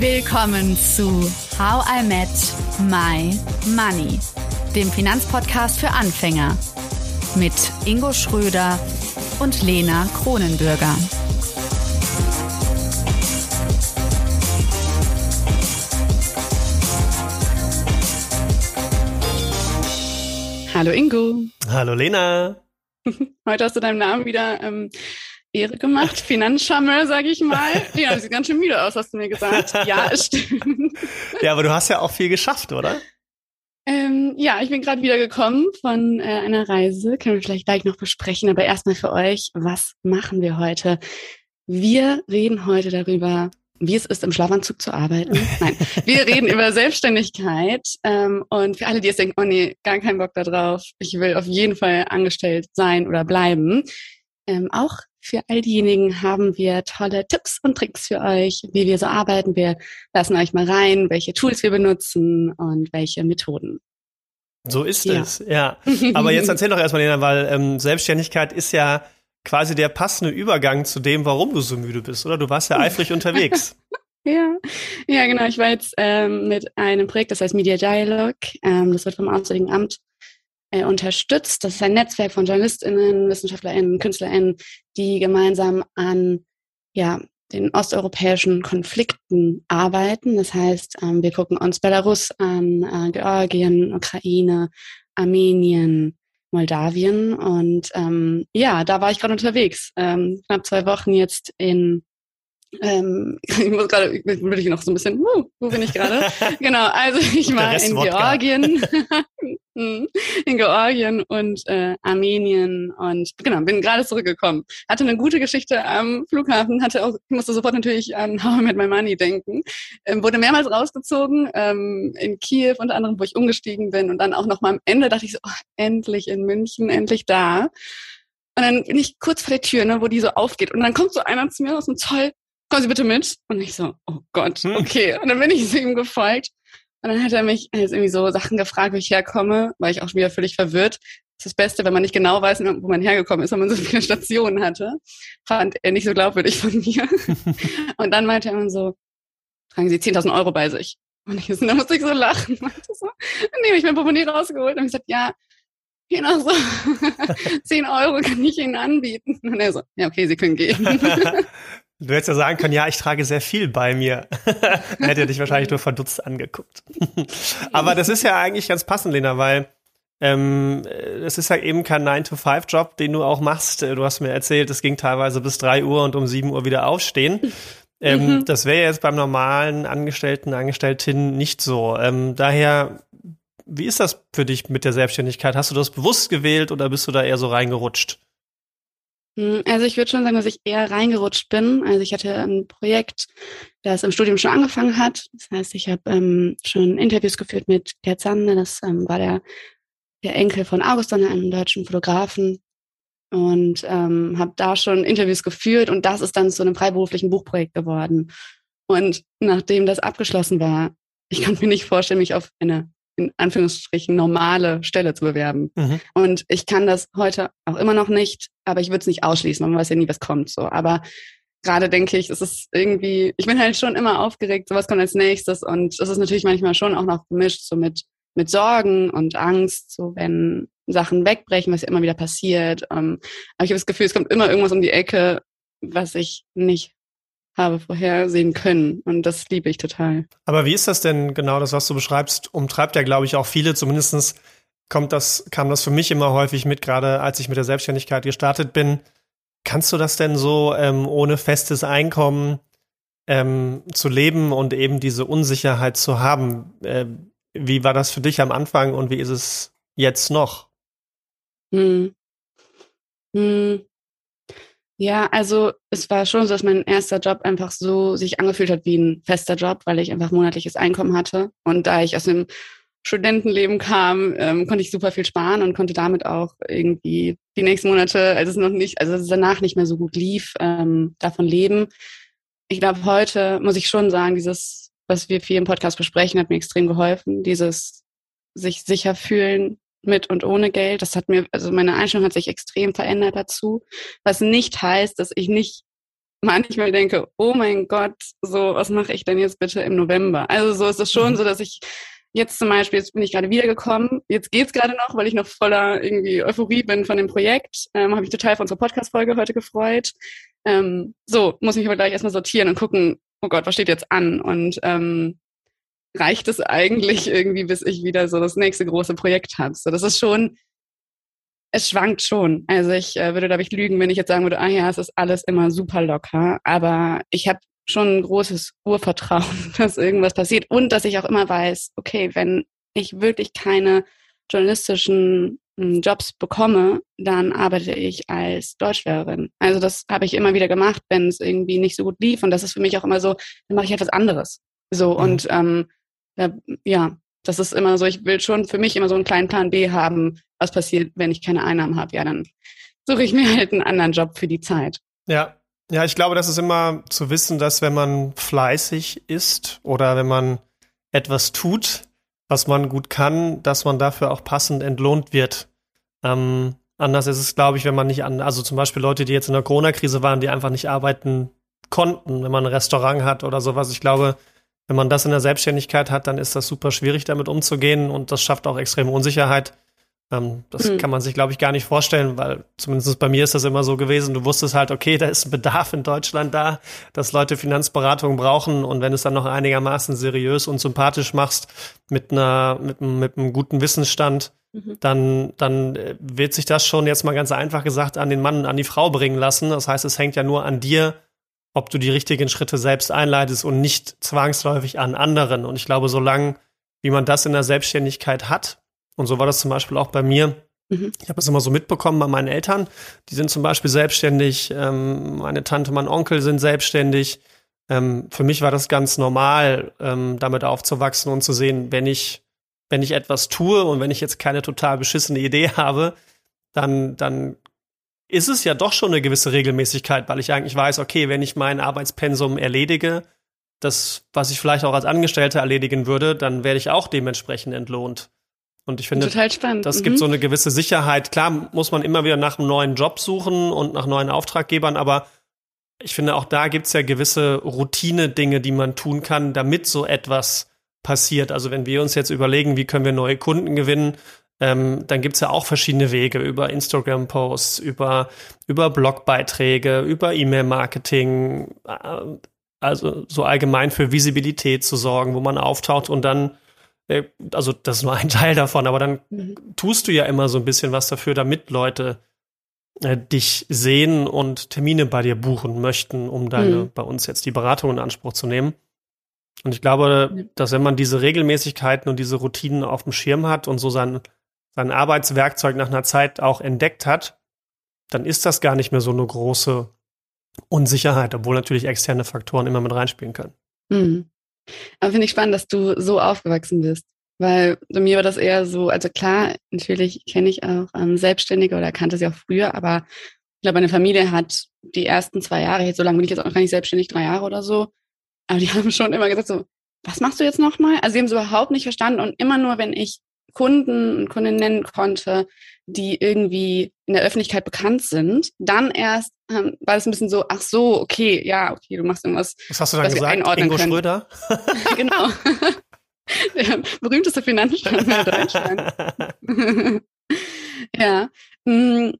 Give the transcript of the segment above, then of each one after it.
Willkommen zu How I Met My Money, dem Finanzpodcast für Anfänger mit Ingo Schröder und Lena Kronenbürger. Hallo Ingo. Hallo Lena. Heute hast du deinem Namen wieder ähm, Ehre gemacht. Finanzschammel, sage ich mal. Ja, sieht ganz schön müde aus, hast du mir gesagt. Ja, stimmt. Ja, aber du hast ja auch viel geschafft, oder? Ähm, ja, ich bin gerade wieder gekommen von äh, einer Reise. Können wir vielleicht gleich noch besprechen. Aber erstmal für euch, was machen wir heute? Wir reden heute darüber, wie es ist, im Schlafanzug zu arbeiten. Nein, wir reden über Selbstständigkeit. Ähm, und für alle, die jetzt denken, oh nee, gar keinen Bock da drauf, ich will auf jeden Fall angestellt sein oder bleiben. Ähm, auch für all diejenigen haben wir tolle Tipps und Tricks für euch, wie wir so arbeiten. Wir lassen euch mal rein, welche Tools wir benutzen und welche Methoden. So ist ja. es, ja. Aber jetzt erzähl doch erstmal, Lena, weil ähm, Selbstständigkeit ist ja quasi der passende Übergang zu dem, warum du so müde bist, oder? Du warst ja eifrig unterwegs. Ja, ja, genau. Ich war jetzt ähm, mit einem Projekt, das heißt Media Dialog. Ähm, das wird vom Auswärtigen Amt äh, unterstützt. Das ist ein Netzwerk von JournalistInnen, WissenschaftlerInnen, KünstlerInnen, die gemeinsam an ja, den osteuropäischen Konflikten arbeiten. Das heißt, ähm, wir gucken uns Belarus an, äh, Georgien, Ukraine, Armenien, Moldawien. Und ähm, ja, da war ich gerade unterwegs. Ähm, knapp zwei Wochen jetzt in ähm, ich muss gerade, will ich noch so ein bisschen, uh, wo bin ich gerade? genau, also ich war in Georgien, hm, in Georgien und äh, Armenien und genau, bin gerade zurückgekommen. Hatte eine gute Geschichte am Flughafen, hatte auch, ich musste sofort natürlich an How I Met My Money denken. Ähm, wurde mehrmals rausgezogen, ähm, in Kiew unter anderem, wo ich umgestiegen bin und dann auch noch mal am Ende dachte ich so, oh, endlich in München, endlich da. Und dann bin ich kurz vor der Tür, ne, wo die so aufgeht. Und dann kommt so einer zu mir aus dem Zoll kommen Sie bitte mit. Und ich so, oh Gott, hm. okay. Und dann bin ich ihm gefolgt. Und dann hat er mich jetzt irgendwie so Sachen gefragt, wo ich herkomme, war ich auch schon wieder völlig verwirrt. Das ist das Beste, wenn man nicht genau weiß, wo man hergekommen ist, weil man so viele Stationen hatte. Fand er nicht so glaubwürdig von mir. und dann meinte er so, tragen Sie 10.000 Euro bei sich. Und ich, da musste ich so lachen. So, dann nehme ich mein Portemonnaie rausgeholt und ich gesagt, ja, noch so 10 Euro kann ich Ihnen anbieten. Und er so, ja, okay, Sie können gehen. Du hättest ja sagen können, ja, ich trage sehr viel bei mir. Hätte er dich wahrscheinlich nur verdutzt angeguckt. Aber das ist ja eigentlich ganz passend, Lena, weil ähm, es ist ja eben kein 9-to-5-Job, den du auch machst. Du hast mir erzählt, es ging teilweise bis 3 Uhr und um 7 Uhr wieder aufstehen. Ähm, mhm. Das wäre jetzt beim normalen Angestellten, Angestellten nicht so. Ähm, daher, wie ist das für dich mit der Selbstständigkeit? Hast du das bewusst gewählt oder bist du da eher so reingerutscht? Hm, also ich würde schon sagen, dass ich eher reingerutscht bin. Also ich hatte ein Projekt, das im Studium schon angefangen hat. Das heißt, ich habe ähm, schon Interviews geführt mit Gerd Sander. Das ähm, war der, der Enkel von August Sander, einem deutschen Fotografen. Und ähm, habe da schon Interviews geführt und das ist dann zu einem freiberuflichen Buchprojekt geworden. Und nachdem das abgeschlossen war, ich konnte mir nicht vorstellen, mich auf eine in Anführungsstrichen normale Stelle zu bewerben. Mhm. Und ich kann das heute auch immer noch nicht, aber ich würde es nicht ausschließen, man weiß ja nie, was kommt. So, aber gerade denke ich, es ist irgendwie, ich bin halt schon immer aufgeregt, so was kommt als nächstes und es ist natürlich manchmal schon auch noch gemischt so mit mit Sorgen und Angst, so wenn Sachen wegbrechen, was ja immer wieder passiert. Ähm, aber ich habe das Gefühl, es kommt immer irgendwas um die Ecke, was ich nicht habe vorhersehen können. Und das liebe ich total. Aber wie ist das denn genau, das, was du beschreibst, umtreibt ja, glaube ich, auch viele, zumindestens kommt das, kam das für mich immer häufig mit, gerade als ich mit der Selbstständigkeit gestartet bin. Kannst du das denn so ähm, ohne festes Einkommen ähm, zu leben und eben diese Unsicherheit zu haben? Äh, wie war das für dich am Anfang und wie ist es jetzt noch? Hm. Hm. Ja, also es war schon so, dass mein erster Job einfach so sich angefühlt hat wie ein fester Job, weil ich einfach monatliches Einkommen hatte. Und da ich aus dem Studentenleben kam, ähm, konnte ich super viel sparen und konnte damit auch irgendwie die nächsten Monate, als es noch nicht, also es danach nicht mehr so gut lief, ähm, davon leben. Ich glaube, heute muss ich schon sagen, dieses, was wir viel im Podcast besprechen, hat mir extrem geholfen. Dieses sich sicher fühlen, mit und ohne Geld. Das hat mir, also meine Einstellung hat sich extrem verändert dazu. Was nicht heißt, dass ich nicht manchmal denke, oh mein Gott, so, was mache ich denn jetzt bitte im November? Also so ist es schon mhm. so, dass ich jetzt zum Beispiel, jetzt bin ich gerade wiedergekommen, jetzt geht's gerade noch, weil ich noch voller irgendwie Euphorie bin von dem Projekt, ähm, habe ich total von unserer Podcast-Folge heute gefreut. Ähm, so, muss mich aber gleich erstmal sortieren und gucken, oh Gott, was steht jetzt an? Und ähm, reicht es eigentlich irgendwie, bis ich wieder so das nächste große Projekt habe? So, das ist schon, es schwankt schon. Also ich äh, würde, glaube ich, lügen, wenn ich jetzt sagen würde, ah ja, es ist alles immer super locker. Aber ich habe schon ein großes Urvertrauen, dass irgendwas passiert und dass ich auch immer weiß, okay, wenn ich wirklich keine journalistischen hm, Jobs bekomme, dann arbeite ich als Deutschlehrerin. Also das habe ich immer wieder gemacht, wenn es irgendwie nicht so gut lief. Und das ist für mich auch immer so, dann mache ich etwas anderes. So mhm. und ähm, ja, das ist immer so, ich will schon für mich immer so einen kleinen Plan B haben, was passiert, wenn ich keine Einnahmen habe. Ja, dann suche ich mir halt einen anderen Job für die Zeit. Ja. Ja, ich glaube, das ist immer zu wissen, dass wenn man fleißig ist oder wenn man etwas tut, was man gut kann, dass man dafür auch passend entlohnt wird. Ähm, anders ist es, glaube ich, wenn man nicht an, also zum Beispiel Leute, die jetzt in der Corona-Krise waren, die einfach nicht arbeiten konnten, wenn man ein Restaurant hat oder sowas. Ich glaube, wenn man das in der Selbstständigkeit hat, dann ist das super schwierig, damit umzugehen und das schafft auch extreme Unsicherheit. Ähm, das mhm. kann man sich, glaube ich, gar nicht vorstellen, weil zumindest bei mir ist das immer so gewesen. Du wusstest halt, okay, da ist ein Bedarf in Deutschland da, dass Leute Finanzberatung brauchen und wenn du es dann noch einigermaßen seriös und sympathisch machst, mit einer, mit, mit einem guten Wissensstand, mhm. dann, dann äh, wird sich das schon jetzt mal ganz einfach gesagt an den Mann an die Frau bringen lassen. Das heißt, es hängt ja nur an dir, ob du die richtigen Schritte selbst einleitest und nicht zwangsläufig an anderen. Und ich glaube, solange wie man das in der Selbstständigkeit hat, und so war das zum Beispiel auch bei mir, mhm. ich habe es immer so mitbekommen bei meinen Eltern, die sind zum Beispiel selbstständig, ähm, meine Tante, mein Onkel sind selbstständig. Ähm, für mich war das ganz normal, ähm, damit aufzuwachsen und zu sehen, wenn ich, wenn ich etwas tue und wenn ich jetzt keine total beschissene Idee habe, dann, dann ist es ja doch schon eine gewisse Regelmäßigkeit, weil ich eigentlich weiß, okay, wenn ich mein Arbeitspensum erledige, das, was ich vielleicht auch als Angestellter erledigen würde, dann werde ich auch dementsprechend entlohnt. Und ich finde, Total spannend. das mhm. gibt so eine gewisse Sicherheit. Klar muss man immer wieder nach einem neuen Job suchen und nach neuen Auftraggebern, aber ich finde, auch da gibt es ja gewisse Routine-Dinge, die man tun kann, damit so etwas passiert. Also wenn wir uns jetzt überlegen, wie können wir neue Kunden gewinnen, ähm, dann gibt's ja auch verschiedene Wege über Instagram-Posts, über, über Blogbeiträge, über E-Mail-Marketing, äh, also so allgemein für Visibilität zu sorgen, wo man auftaucht und dann, äh, also das ist nur ein Teil davon, aber dann mhm. tust du ja immer so ein bisschen was dafür, damit Leute äh, dich sehen und Termine bei dir buchen möchten, um deine, mhm. bei uns jetzt die Beratung in Anspruch zu nehmen. Und ich glaube, dass wenn man diese Regelmäßigkeiten und diese Routinen auf dem Schirm hat und so sein sein Arbeitswerkzeug nach einer Zeit auch entdeckt hat, dann ist das gar nicht mehr so eine große Unsicherheit, obwohl natürlich externe Faktoren immer mit reinspielen können. Mhm. Aber finde ich spannend, dass du so aufgewachsen bist. Weil bei mir war das eher so, also klar, natürlich kenne ich auch ähm, Selbstständige oder kannte sie auch früher, aber ich glaube, meine Familie hat die ersten zwei Jahre, jetzt so lange bin ich jetzt auch gar nicht selbstständig, drei Jahre oder so, aber die haben schon immer gesagt so, was machst du jetzt nochmal? Also sie haben es überhaupt nicht verstanden und immer nur, wenn ich Kunden und Kundinnen nennen konnte, die irgendwie in der Öffentlichkeit bekannt sind, dann erst ähm, war es ein bisschen so, ach so, okay, ja, okay, du machst irgendwas. Was hast du dann gesagt? Ingo können. Schröder? genau. der berühmteste Finanzstandard Deutschland. ja. Mm,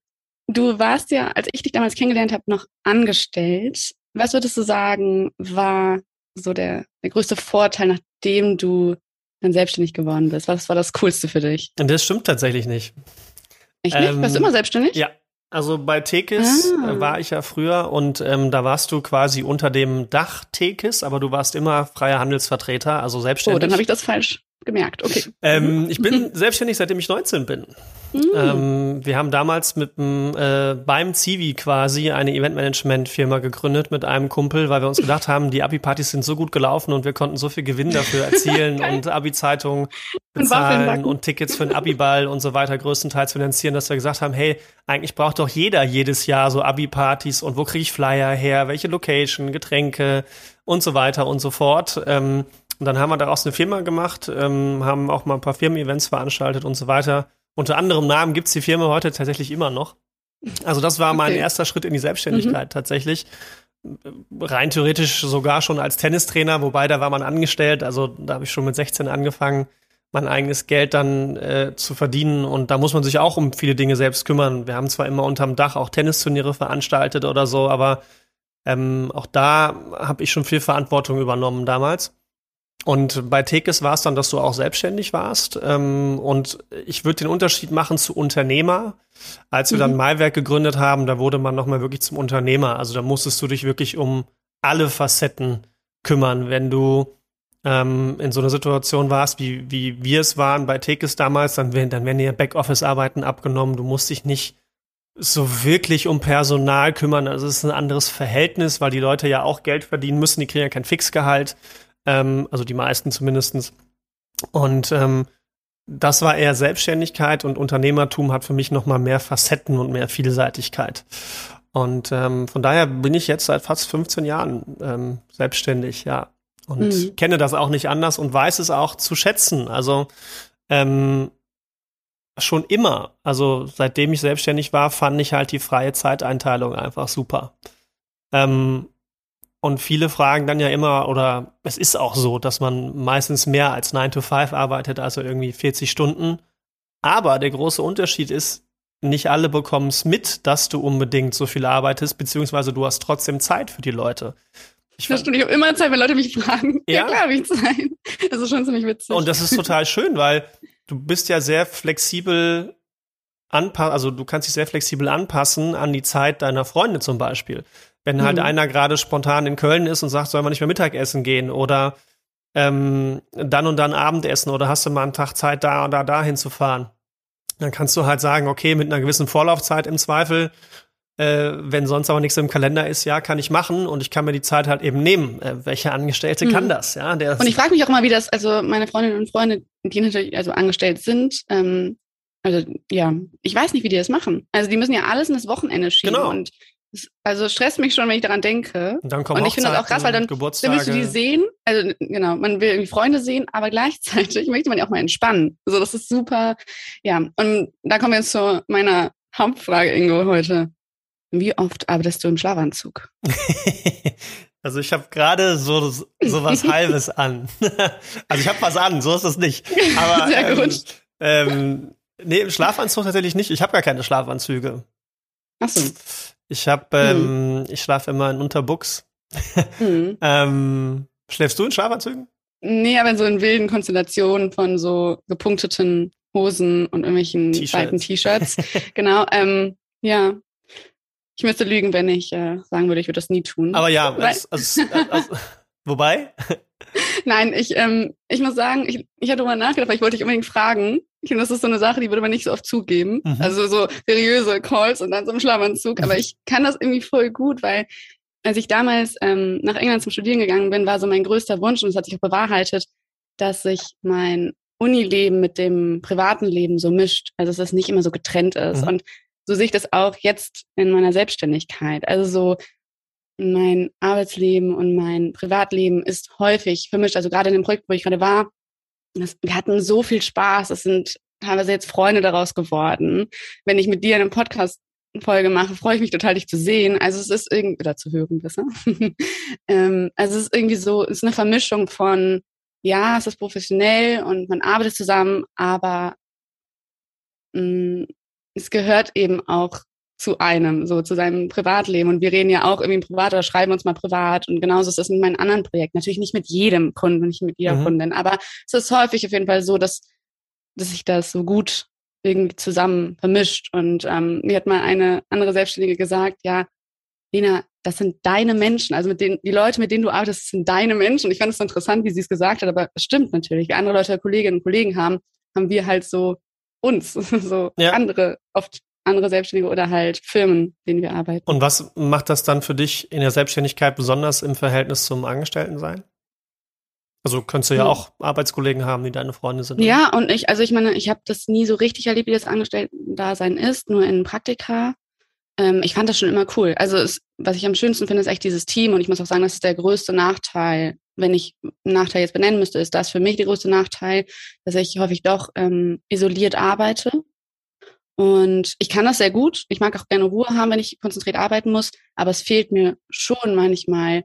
du warst ja, als ich dich damals kennengelernt habe, noch angestellt. Was würdest du sagen, war so der, der größte Vorteil, nachdem du dann selbstständig geworden bist? Was war das Coolste für dich? Das stimmt tatsächlich nicht. Echt nicht? Ähm, Warst du immer selbstständig? Ja. Also bei Tekis ah. war ich ja früher und ähm, da warst du quasi unter dem Dach Tekis, aber du warst immer freier Handelsvertreter, also selbstständig. Oh, dann habe ich das falsch gemerkt. Okay. Ähm, ich bin selbstständig, seitdem ich 19 bin. Mhm. Ähm, wir haben damals mit dem, äh, beim Zivi quasi eine Eventmanagement-Firma gegründet mit einem Kumpel, weil wir uns gedacht haben, die Abi-Partys sind so gut gelaufen und wir konnten so viel Gewinn dafür erzielen und Abi-Zeitungen bezahlen und Tickets für den Abi-Ball und so weiter größtenteils finanzieren, dass wir gesagt haben, hey, eigentlich braucht doch jeder jedes Jahr so Abi-Partys und wo kriege ich Flyer her, welche Location, Getränke und so weiter und so fort. Ähm, und dann haben wir daraus eine Firma gemacht, ähm, haben auch mal ein paar Firmen-Events veranstaltet und so weiter. Unter anderem Namen gibt's die Firma heute tatsächlich immer noch. Also das war okay. mein erster Schritt in die Selbstständigkeit mhm. tatsächlich. rein theoretisch sogar schon als Tennistrainer, wobei da war man angestellt, also da habe ich schon mit 16 angefangen, mein eigenes Geld dann äh, zu verdienen und da muss man sich auch um viele Dinge selbst kümmern. Wir haben zwar immer unterm Dach auch Tennisturniere veranstaltet oder so, aber ähm, auch da habe ich schon viel Verantwortung übernommen damals. Und bei Tekes war es dann, dass du auch selbstständig warst. Ähm, und ich würde den Unterschied machen zu Unternehmer. Als wir mhm. dann Maiwerk gegründet haben, da wurde man nochmal wirklich zum Unternehmer. Also da musstest du dich wirklich um alle Facetten kümmern. Wenn du ähm, in so einer Situation warst, wie, wie wir es waren bei Tekes damals, dann, werden, dann werden dir Backoffice-Arbeiten abgenommen. Du musst dich nicht so wirklich um Personal kümmern. Also es ist ein anderes Verhältnis, weil die Leute ja auch Geld verdienen müssen. Die kriegen ja kein Fixgehalt ähm, also die meisten zumindestens. Und ähm, das war eher Selbstständigkeit und Unternehmertum hat für mich noch mal mehr Facetten und mehr Vielseitigkeit. Und ähm, von daher bin ich jetzt seit fast 15 Jahren ähm, selbstständig, ja. Und mhm. kenne das auch nicht anders und weiß es auch zu schätzen. Also ähm, schon immer, also seitdem ich selbstständig war, fand ich halt die freie Zeiteinteilung einfach super. Ähm, und viele fragen dann ja immer, oder es ist auch so, dass man meistens mehr als 9 to 5 arbeitet, also irgendwie 40 Stunden. Aber der große Unterschied ist, nicht alle bekommen es mit, dass du unbedingt so viel arbeitest, beziehungsweise du hast trotzdem Zeit für die Leute. Ich das stimmt, ich habe immer Zeit, wenn Leute mich fragen. Ja, ja klar habe ich Zeit. Das ist schon ziemlich witzig. Und das ist total schön, weil du bist ja sehr flexibel anpassen, also du kannst dich sehr flexibel anpassen an die Zeit deiner Freunde zum Beispiel. Wenn halt mhm. einer gerade spontan in Köln ist und sagt, soll man nicht mehr Mittagessen gehen oder ähm, dann und dann Abendessen oder hast du mal einen Tag Zeit, da oder da hinzufahren. Dann kannst du halt sagen, okay, mit einer gewissen Vorlaufzeit im Zweifel, äh, wenn sonst aber nichts im Kalender ist, ja, kann ich machen und ich kann mir die Zeit halt eben nehmen. Äh, welche Angestellte mhm. kann das? Ja, der und ich frage mich auch immer, wie das, also meine Freundinnen und Freunde, die natürlich also angestellt sind, ähm, also ja, ich weiß nicht, wie die das machen. Also die müssen ja alles in das Wochenende schieben genau. und also stresst mich schon, wenn ich daran denke. Und, dann kommen und ich finde das auch krass, weil dann, dann willst du die sehen. Also genau, man will irgendwie Freunde sehen, aber gleichzeitig möchte man ja auch mal entspannen. Also das ist super. Ja, und da kommen wir jetzt zu meiner Hauptfrage, Ingo, heute. Wie oft arbeitest du im Schlafanzug? also ich habe gerade so, so was Halbes an. also ich habe was an, so ist es nicht. Aber Sehr gut. Ähm, ähm, nee, im Schlafanzug tatsächlich nicht. Ich habe gar keine Schlafanzüge. Ach so. Ich habe, ähm, mhm. ich schlafe immer in Unterbuchs. mhm. ähm, schläfst du in Schlafanzügen? Nee, aber in so in wilden Konstellationen von so gepunkteten Hosen und irgendwelchen weiten T-Shirts. genau, ähm, ja. Ich müsste lügen, wenn ich äh, sagen würde, ich würde das nie tun. Aber ja, also, also, also, wobei? Nein, ich, ähm, ich muss sagen, ich, ich hatte darüber nachgedacht, weil ich wollte dich unbedingt fragen. Ich finde, das ist so eine Sache, die würde man nicht so oft zugeben. Mhm. Also so seriöse Calls und dann so im Schlafanzug. Aber ich kann das irgendwie voll gut, weil als ich damals ähm, nach England zum Studieren gegangen bin, war so mein größter Wunsch, und es hat sich auch bewahrheitet, dass sich mein Unileben mit dem privaten Leben so mischt. Also dass das nicht immer so getrennt ist. Mhm. Und so sehe ich das auch jetzt in meiner Selbstständigkeit. Also so mein Arbeitsleben und mein Privatleben ist häufig vermischt. Also gerade in dem Projekt, wo ich gerade war, wir hatten so viel Spaß. Es sind teilweise jetzt Freunde daraus geworden. Wenn ich mit dir eine Podcast-Folge mache, freue ich mich total, dich zu sehen. Also es ist irgendwie, oder zu hören besser. ähm, also es ist irgendwie so, es ist eine Vermischung von, ja, es ist professionell und man arbeitet zusammen, aber mh, mm, es gehört eben auch zu einem, so zu seinem Privatleben. Und wir reden ja auch irgendwie privat oder schreiben uns mal privat. Und genauso ist das mit meinen anderen Projekten. Natürlich nicht mit jedem Kunden, nicht mit jeder mhm. Kundin, aber es ist häufig auf jeden Fall so, dass, dass sich das so gut irgendwie zusammen vermischt. Und ähm, mir hat mal eine andere Selbstständige gesagt, ja, Lena, das sind deine Menschen. Also mit denen, die Leute, mit denen du arbeitest, sind deine Menschen. Und ich fand es so interessant, wie sie es gesagt hat, aber es stimmt natürlich. Wie andere Leute Kolleginnen und Kollegen haben, haben wir halt so uns, so ja. andere, oft andere Selbstständige oder halt Firmen, denen wir arbeiten. Und was macht das dann für dich in der Selbstständigkeit besonders im Verhältnis zum Angestelltensein? Also könntest du ja hm. auch Arbeitskollegen haben, die deine Freunde sind. Ja, und ich, also ich meine, ich habe das nie so richtig erlebt, wie das Angestellten-Dasein ist, nur in Praktika. Ähm, ich fand das schon immer cool. Also es, was ich am schönsten finde, ist echt dieses Team und ich muss auch sagen, das ist der größte Nachteil. Wenn ich einen Nachteil jetzt benennen müsste, ist das für mich der größte Nachteil, dass ich häufig doch ähm, isoliert arbeite Und ich kann das sehr gut. Ich mag auch gerne Ruhe haben, wenn ich konzentriert arbeiten muss. Aber es fehlt mir schon manchmal,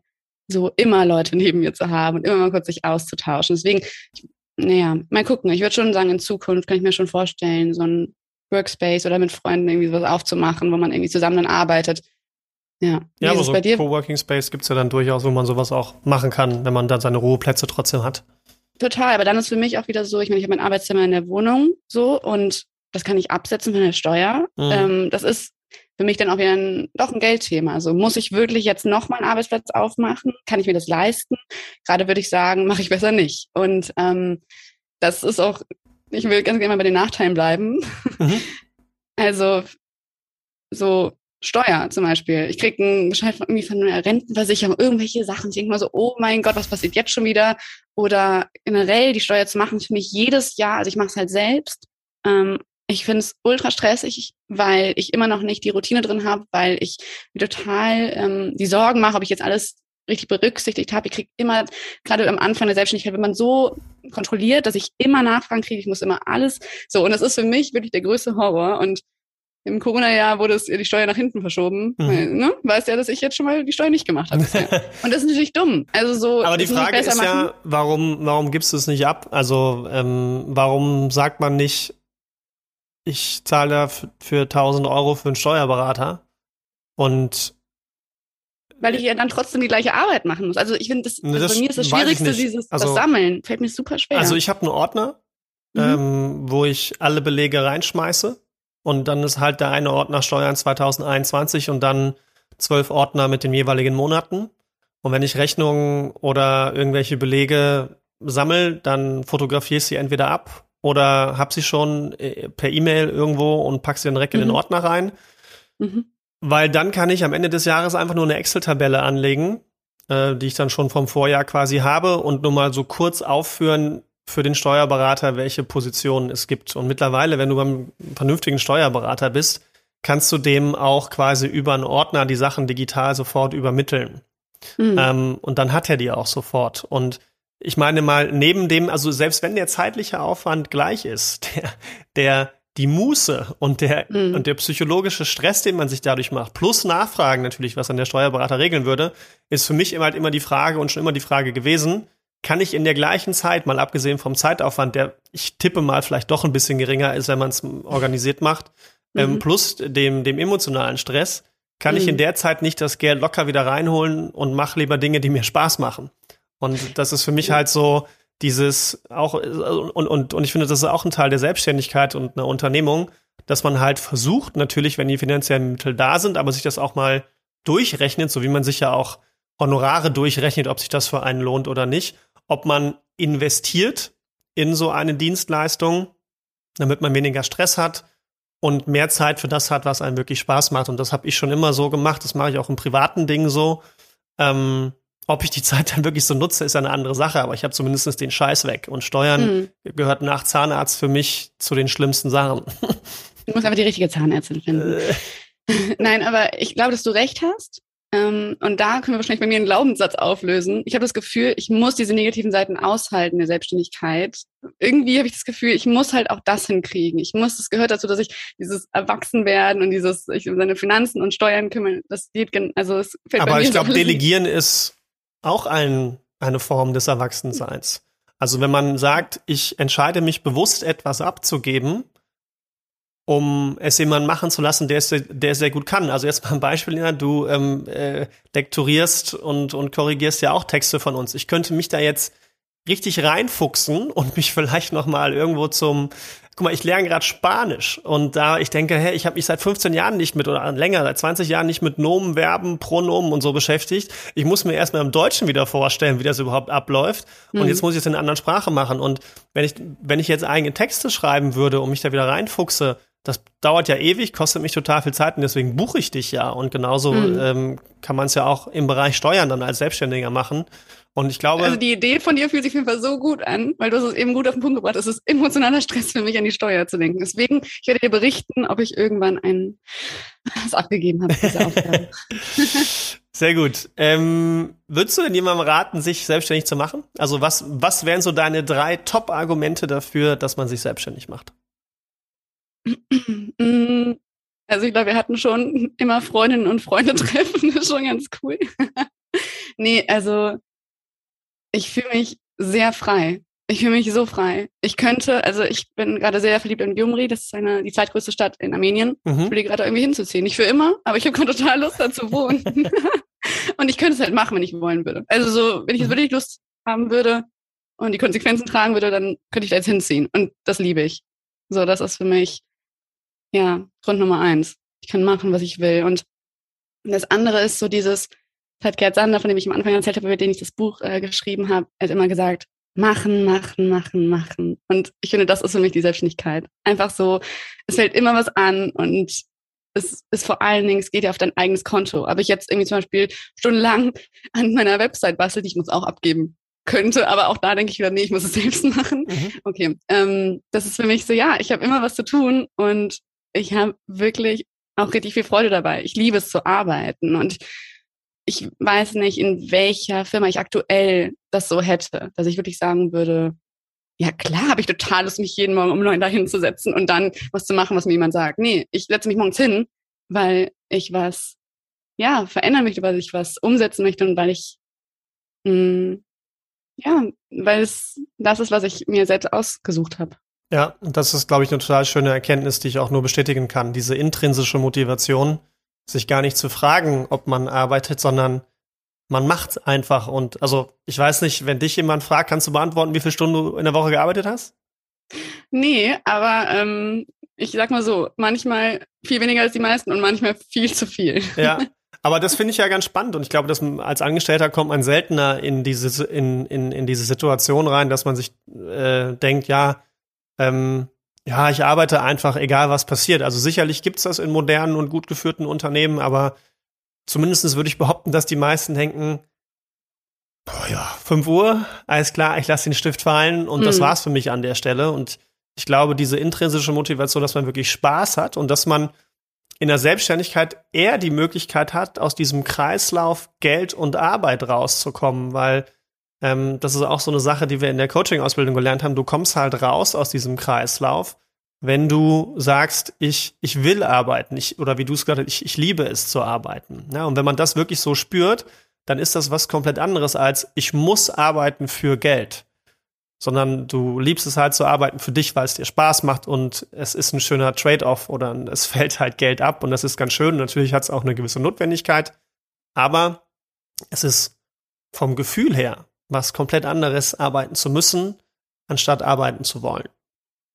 so immer Leute neben mir zu haben und immer mal kurz sich auszutauschen. Deswegen, naja, mal gucken. Ich würde schon sagen, in Zukunft kann ich mir schon vorstellen, so ein Workspace oder mit Freunden irgendwie sowas aufzumachen, wo man irgendwie zusammen dann arbeitet. Ja, ja aber so bei dir? Coworking Space gibt es ja dann durchaus, wo man sowas auch machen kann, wenn man dann seine Ruheplätze trotzdem hat. Total, aber dann ist für mich auch wieder so, ich meine, ich habe mein Arbeitszimmer in der Wohnung so und das kann ich absetzen von der Steuer. Mhm. Ähm, das ist für mich dann auch wieder ein, doch ein Geldthema. Also muss ich wirklich jetzt nochmal einen Arbeitsplatz aufmachen? Kann ich mir das leisten? Gerade würde ich sagen, mache ich besser nicht. Und ähm, das ist auch, ich will ganz gerne mal bei den Nachteilen bleiben. Mhm. Also so Steuer zum Beispiel. Ich kriege einen Bescheid von, irgendwie von einer Rentenversicherung, irgendwelche Sachen. Ich denke mal so, oh mein Gott, was passiert jetzt schon wieder? Oder generell die Steuer zu machen, für mich jedes Jahr, also ich mache es halt selbst. Ähm, ich finde es ultra stressig, weil ich immer noch nicht die Routine drin habe, weil ich mir total ähm, die Sorgen mache, ob ich jetzt alles richtig berücksichtigt habe. Ich kriege immer, gerade am Anfang der Selbstständigkeit, wenn man so kontrolliert, dass ich immer Nachfragen kriege, ich muss immer alles. So, und das ist für mich wirklich der größte Horror. Und im Corona-Jahr wurde es die Steuer nach hinten verschoben. Mhm. Ne? Weißt ja, dass ich jetzt schon mal die Steuer nicht gemacht habe. und das ist natürlich dumm. Also so. Aber die Frage ist machen. ja, warum, warum gibst du es nicht ab? Also ähm, warum sagt man nicht, ich zahle da für 1000 Euro für einen Steuerberater und weil ich ja dann trotzdem die gleiche Arbeit machen muss. Also ich finde, das, also das, bei mir ist das Schwierigste, dieses also, das Sammeln. Fällt mir super schwer. Also ich habe einen Ordner, mhm. ähm, wo ich alle Belege reinschmeiße und dann ist halt der eine Ordner Steuern 2021 und dann zwölf Ordner mit den jeweiligen Monaten. Und wenn ich Rechnungen oder irgendwelche Belege sammle, dann fotografiere ich sie entweder ab oder hab sie schon äh, per E-Mail irgendwo und pack sie dann direkt mhm. in den mhm. Ordner rein. Mhm. Weil dann kann ich am Ende des Jahres einfach nur eine Excel-Tabelle anlegen, äh, die ich dann schon vom Vorjahr quasi habe und nur mal so kurz aufführen für den Steuerberater, welche Positionen es gibt. Und mittlerweile, wenn du beim vernünftigen Steuerberater bist, kannst du dem auch quasi über einen Ordner die Sachen digital sofort übermitteln. Mhm. Ähm, und dann hat er die auch sofort. Und ich meine mal, neben dem, also selbst wenn der zeitliche Aufwand gleich ist, der, der die Muße und der, mhm. und der psychologische Stress, den man sich dadurch macht, plus Nachfragen natürlich, was dann der Steuerberater regeln würde, ist für mich immer halt immer die Frage und schon immer die Frage gewesen, kann ich in der gleichen Zeit, mal abgesehen vom Zeitaufwand, der ich tippe mal vielleicht doch ein bisschen geringer ist, wenn man es organisiert macht, ähm, mhm. ähm, plus dem, dem emotionalen Stress, kann mhm. ich in der Zeit nicht das Geld locker wieder reinholen und mache lieber Dinge, die mir Spaß machen. Und das ist für mich halt so dieses auch und, und, und ich finde, das ist auch ein Teil der Selbstständigkeit und einer Unternehmung, dass man halt versucht, natürlich, wenn die finanziellen Mittel da sind, aber sich das auch mal durchrechnet, so wie man sich ja auch Honorare durchrechnet, ob sich das für einen lohnt oder nicht, ob man investiert in so eine Dienstleistung, damit man weniger Stress hat und mehr Zeit für das hat, was einem wirklich Spaß macht. Und das habe ich schon immer so gemacht. Das mache ich auch im privaten Ding so. Ähm, ob ich die Zeit dann wirklich so nutze, ist eine andere Sache, aber ich habe zumindest den Scheiß weg. Und Steuern mhm. gehört nach Zahnarzt für mich zu den schlimmsten Sachen. Du musst aber die richtige Zahnärztin finden. Äh. Nein, aber ich glaube, dass du recht hast. Ähm, und da können wir wahrscheinlich bei mir einen Glaubenssatz auflösen. Ich habe das Gefühl, ich muss diese negativen Seiten aushalten der Selbstständigkeit. Irgendwie habe ich das Gefühl, ich muss halt auch das hinkriegen. Ich muss, das gehört dazu, dass ich dieses Erwachsenwerden und dieses, ich um seine Finanzen und Steuern kümmern, das geht, also es fällt Aber ich glaube, Delegieren ist auch ein, eine Form des Erwachsenseins. Also wenn man sagt, ich entscheide mich bewusst etwas abzugeben, um es jemanden machen zu lassen, der es, der sehr gut kann. Also jetzt mal ein Beispiel, ja, du ähm, äh, lektorierst und, und korrigierst ja auch Texte von uns. Ich könnte mich da jetzt richtig reinfuchsen und mich vielleicht noch mal irgendwo zum guck mal, ich lerne gerade Spanisch und da ich denke, hey, ich habe mich seit 15 Jahren nicht mit oder länger, seit 20 Jahren nicht mit Nomen, Verben, Pronomen und so beschäftigt. Ich muss mir erstmal im Deutschen wieder vorstellen, wie das überhaupt abläuft mhm. und jetzt muss ich es in einer anderen Sprache machen und wenn ich wenn ich jetzt eigene Texte schreiben würde und mich da wieder reinfuchse, das dauert ja ewig, kostet mich total viel Zeit und deswegen buche ich dich ja. Und genauso mhm. ähm, kann man es ja auch im Bereich Steuern dann als Selbstständiger machen. Und ich glaube. Also die Idee von dir fühlt sich auf jeden Fall so gut an, weil du es eben gut auf den Punkt gebracht hast. Es ist emotionaler Stress für mich, an die Steuer zu denken. Deswegen, ich werde dir berichten, ob ich irgendwann ein was abgegeben habe, diese Aufgabe. Sehr gut. Ähm, würdest du denn jemandem raten, sich selbstständig zu machen? Also was, was wären so deine drei Top-Argumente dafür, dass man sich selbstständig macht? Also ich glaube, wir hatten schon immer Freundinnen und Freunde treffen, das ist schon ganz cool. nee, also ich fühle mich sehr frei. Ich fühle mich so frei. Ich könnte, also ich bin gerade sehr verliebt in Gyumri, das ist eine, die zweitgrößte Stadt in Armenien. Mhm. Ich will gerade irgendwie hinzuziehen. Nicht für immer, aber ich habe gerade total Lust da zu wohnen. und ich könnte es halt machen, wenn ich wollen würde. Also so, wenn ich jetzt mhm. wirklich Lust haben würde und die Konsequenzen tragen würde, dann könnte ich da jetzt hinziehen. Und das liebe ich. So, das ist für mich, ja, Grund Nummer eins. Ich kann machen, was ich will. Und das andere ist so dieses, das hat Gerd Sander, von dem ich am Anfang erzählt habe, über den ich das Buch äh, geschrieben habe, er hat immer gesagt, machen, machen, machen, machen. Und ich finde, das ist für mich die Selbstständigkeit. Einfach so, es fällt immer was an und es ist vor allen Dingen, es geht ja auf dein eigenes Konto. Aber ich jetzt irgendwie zum Beispiel stundenlang an meiner Website bastel, die ich muss auch abgeben könnte, aber auch da denke ich wieder, nee, ich muss es selbst machen. Mhm. Okay, ähm, das ist für mich so, ja, ich habe immer was zu tun und ich habe wirklich auch richtig viel Freude dabei. Ich liebe es zu arbeiten und ich weiß nicht, in welcher Firma ich aktuell das so hätte, dass ich wirklich sagen würde, ja klar habe ich total Lust, mich jeden Morgen um neun dahin zu setzen und dann was zu machen, was mir jemand sagt. Nee, ich setze mich morgens hin, weil ich was, ja, verändern möchte, weil ich was umsetzen möchte und weil ich, mh, mm, ja, weil es das ist, was ich mir selbst ausgesucht habe. Ja, das ist, glaube ich, eine total schöne Erkenntnis, die ich auch nur bestätigen kann. Diese intrinsische Motivation, sich gar nicht zu fragen, ob man arbeitet, sondern man macht einfach. Und also, ich weiß nicht, wenn dich jemand fragt, kannst du beantworten, wie viele Stunden du in der Woche gearbeitet hast? Nee, aber ähm, ich sag mal so, manchmal viel weniger als die meisten und manchmal viel zu viel. Ja. Aber das finde ich ja ganz spannend und ich glaube, dass als Angestellter kommt man seltener in diese, in, in, in diese Situation rein, dass man sich äh, denkt, ja, ähm, ja, ich arbeite einfach, egal was passiert. Also sicherlich gibt's das in modernen und gut geführten Unternehmen, aber zumindest würde ich behaupten, dass die meisten denken, boah, ja, 5 Uhr, alles klar, ich lasse den Stift fallen und mhm. das war's für mich an der Stelle. Und ich glaube, diese intrinsische Motivation, dass man wirklich Spaß hat und dass man in der Selbstständigkeit eher die Möglichkeit hat, aus diesem Kreislauf Geld und Arbeit rauszukommen, weil ähm, das ist auch so eine Sache, die wir in der Coaching-Ausbildung gelernt haben. Du kommst halt raus aus diesem Kreislauf, wenn du sagst, ich, ich will arbeiten, ich, oder wie du es hast, ich, ich liebe es zu arbeiten. Ja, und wenn man das wirklich so spürt, dann ist das was komplett anderes als ich muss arbeiten für Geld. Sondern du liebst es halt zu arbeiten für dich, weil es dir Spaß macht und es ist ein schöner Trade-off oder es fällt halt Geld ab und das ist ganz schön. natürlich hat es auch eine gewisse Notwendigkeit, aber es ist vom Gefühl her was komplett anderes, arbeiten zu müssen, anstatt arbeiten zu wollen.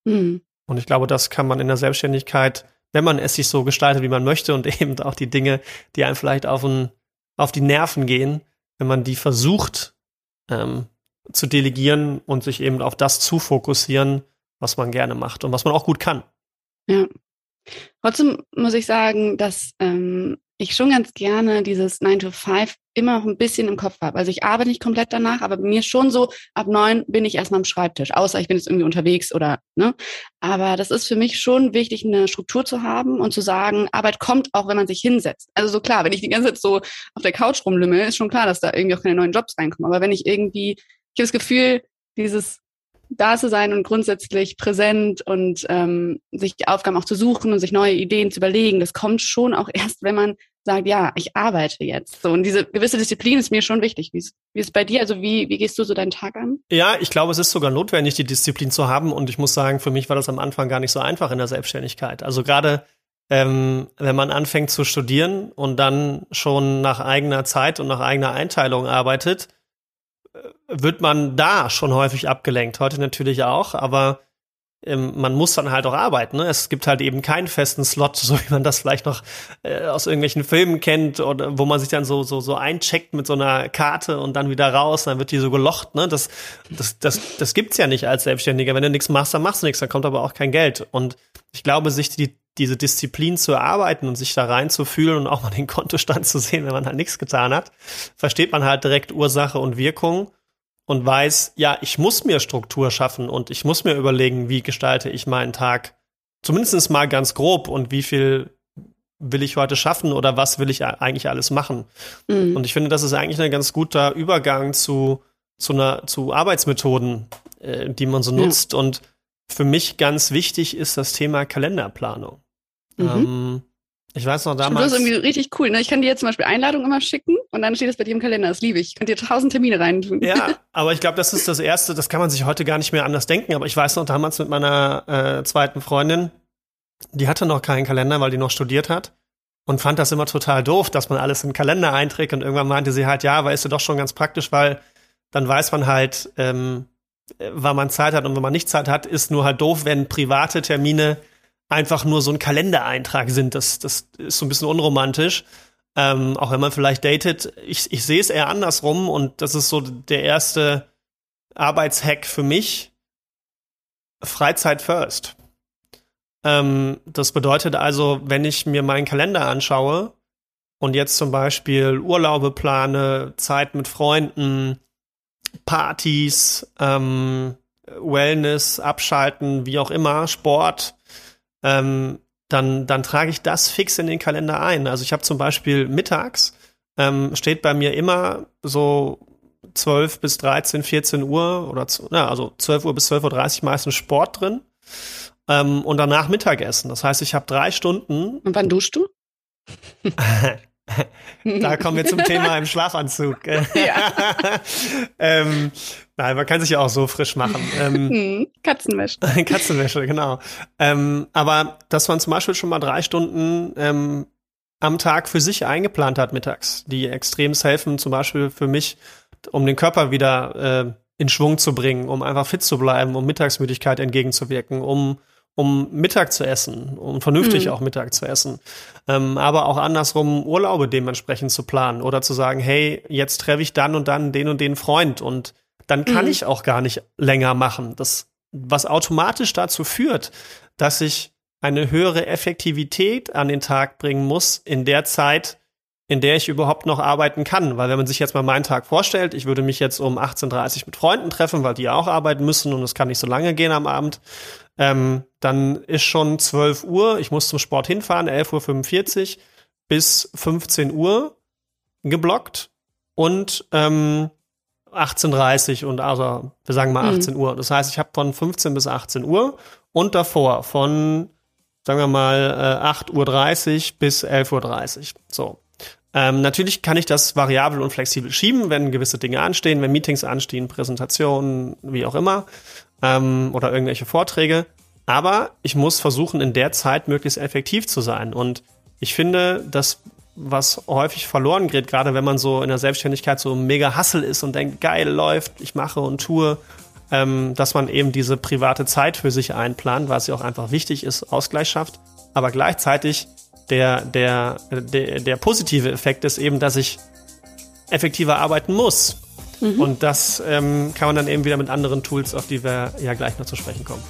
Mhm. Und ich glaube, das kann man in der Selbstständigkeit, wenn man es sich so gestaltet, wie man möchte und eben auch die Dinge, die einem vielleicht auf, ein, auf die Nerven gehen, wenn man die versucht ähm, zu delegieren und sich eben auf das zu fokussieren, was man gerne macht und was man auch gut kann. Ja. Trotzdem muss ich sagen, dass ähm, ich schon ganz gerne dieses 9 to 5 immer noch ein bisschen im Kopf habe. Also ich arbeite nicht komplett danach, aber mir schon so, ab neun bin ich erstmal am Schreibtisch, außer ich bin jetzt irgendwie unterwegs oder, ne? Aber das ist für mich schon wichtig, eine Struktur zu haben und zu sagen, Arbeit kommt auch, wenn man sich hinsetzt. Also so klar, wenn ich die ganze Zeit so auf der Couch rumlümmel, ist schon klar, dass da irgendwie auch keine neuen Jobs reinkommen. Aber wenn ich irgendwie, ich habe das Gefühl, dieses da zu sein und grundsätzlich präsent und ähm, sich Aufgaben auch zu suchen und sich neue Ideen zu überlegen, das kommt schon auch erst, wenn man sagt, ja, ich arbeite jetzt. So, und diese gewisse Disziplin ist mir schon wichtig. Wie ist, wie ist bei dir? Also wie, wie gehst du so deinen Tag an? Ja, ich glaube, es ist sogar notwendig, die Disziplin zu haben. Und ich muss sagen, für mich war das am Anfang gar nicht so einfach in der Selbstständigkeit. Also gerade ähm, wenn man anfängt zu studieren und dann schon nach eigener Zeit und nach eigener Einteilung arbeitet, wird man da schon häufig abgelenkt. Heute natürlich auch, aber ähm, man muss dann halt auch arbeiten. Ne? Es gibt halt eben keinen festen Slot, so wie man das vielleicht noch äh, aus irgendwelchen Filmen kennt oder wo man sich dann so so so eincheckt mit so einer Karte und dann wieder raus, dann wird die so gelocht. Ne? Das das das das gibt's ja nicht als Selbstständiger. Wenn du nichts machst, dann machst du nichts, dann kommt aber auch kein Geld. Und ich glaube, sich die diese Disziplin zu erarbeiten und sich da reinzufühlen und auch mal den Kontostand zu sehen, wenn man halt nichts getan hat, versteht man halt direkt Ursache und Wirkung und weiß, ja, ich muss mir Struktur schaffen und ich muss mir überlegen, wie gestalte ich meinen Tag zumindest mal ganz grob und wie viel will ich heute schaffen oder was will ich eigentlich alles machen. Mhm. Und ich finde, das ist eigentlich ein ganz guter Übergang zu, zu, einer, zu Arbeitsmethoden, äh, die man so nutzt. Ja. Und für mich ganz wichtig ist das Thema Kalenderplanung. Mhm. Ähm, ich weiß noch damals. Das ist irgendwie richtig cool. Ne? Ich kann dir jetzt zum Beispiel Einladungen immer schicken und dann steht es bei dir im Kalender. Das liebe ich. Ich könnte dir tausend Termine reintun. Ja, aber ich glaube, das ist das Erste. Das kann man sich heute gar nicht mehr anders denken. Aber ich weiß noch damals mit meiner äh, zweiten Freundin, die hatte noch keinen Kalender, weil die noch studiert hat und fand das immer total doof, dass man alles in den Kalender einträgt. Und irgendwann meinte sie halt, ja, aber ist ja doch schon ganz praktisch, weil dann weiß man halt, ähm, wann man Zeit hat und wenn man nicht Zeit hat, ist nur halt doof, wenn private Termine einfach nur so ein Kalendereintrag sind. Das, das ist so ein bisschen unromantisch. Ähm, auch wenn man vielleicht datet. Ich, ich sehe es eher andersrum und das ist so der erste Arbeitshack für mich. Freizeit first. Ähm, das bedeutet also, wenn ich mir meinen Kalender anschaue und jetzt zum Beispiel Urlaube plane, Zeit mit Freunden, Partys, ähm, Wellness, Abschalten, wie auch immer, Sport, ähm, dann, dann trage ich das fix in den Kalender ein. Also ich habe zum Beispiel mittags, ähm, steht bei mir immer so 12 bis 13, 14 Uhr oder na, also 12 Uhr bis 12.30 Uhr meistens Sport drin ähm, und danach Mittagessen. Das heißt, ich habe drei Stunden. Und wann duschst du? da kommen wir zum Thema im Schlafanzug. Ja. ähm, nein, man kann sich ja auch so frisch machen. Ähm, hm, Katzenwäsche. Katzenwäsche, genau. Ähm, aber dass man zum Beispiel schon mal drei Stunden ähm, am Tag für sich eingeplant hat mittags, die extrem helfen, zum Beispiel für mich, um den Körper wieder äh, in Schwung zu bringen, um einfach fit zu bleiben, um Mittagsmüdigkeit entgegenzuwirken, um um Mittag zu essen, um vernünftig mhm. auch Mittag zu essen. Ähm, aber auch andersrum Urlaube dementsprechend zu planen oder zu sagen, hey, jetzt treffe ich dann und dann den und den Freund und dann kann mhm. ich auch gar nicht länger machen. Das, was automatisch dazu führt, dass ich eine höhere Effektivität an den Tag bringen muss in der Zeit, in der ich überhaupt noch arbeiten kann. Weil wenn man sich jetzt mal meinen Tag vorstellt, ich würde mich jetzt um 18.30 Uhr mit Freunden treffen, weil die auch arbeiten müssen und es kann nicht so lange gehen am Abend, ähm, dann ist schon 12 Uhr, ich muss zum Sport hinfahren, 11.45 Uhr bis 15 Uhr geblockt und ähm, 18.30 Uhr und also wir sagen mal 18 mhm. Uhr. Das heißt, ich habe von 15 bis 18 Uhr und davor von, sagen wir mal, äh, 8.30 Uhr bis 11.30 Uhr. So. Ähm, natürlich kann ich das variabel und flexibel schieben, wenn gewisse Dinge anstehen, wenn Meetings anstehen, Präsentationen, wie auch immer, ähm, oder irgendwelche Vorträge. Aber ich muss versuchen, in der Zeit möglichst effektiv zu sein. Und ich finde, das, was häufig verloren geht, gerade wenn man so in der Selbstständigkeit so mega Hassel ist und denkt, geil läuft, ich mache und tue, ähm, dass man eben diese private Zeit für sich einplant, was ja auch einfach wichtig ist, Ausgleich schafft, aber gleichzeitig der, der, der, der positive Effekt ist eben, dass ich effektiver arbeiten muss. Mhm. Und das ähm, kann man dann eben wieder mit anderen Tools, auf die wir ja gleich noch zu sprechen kommen.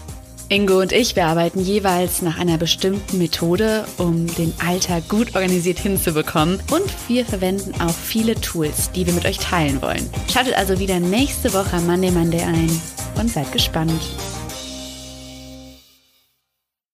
Ingo und ich, wir arbeiten jeweils nach einer bestimmten Methode, um den Alltag gut organisiert hinzubekommen. Und wir verwenden auch viele Tools, die wir mit euch teilen wollen. Schaltet also wieder nächste Woche am Monday Monday ein und seid gespannt.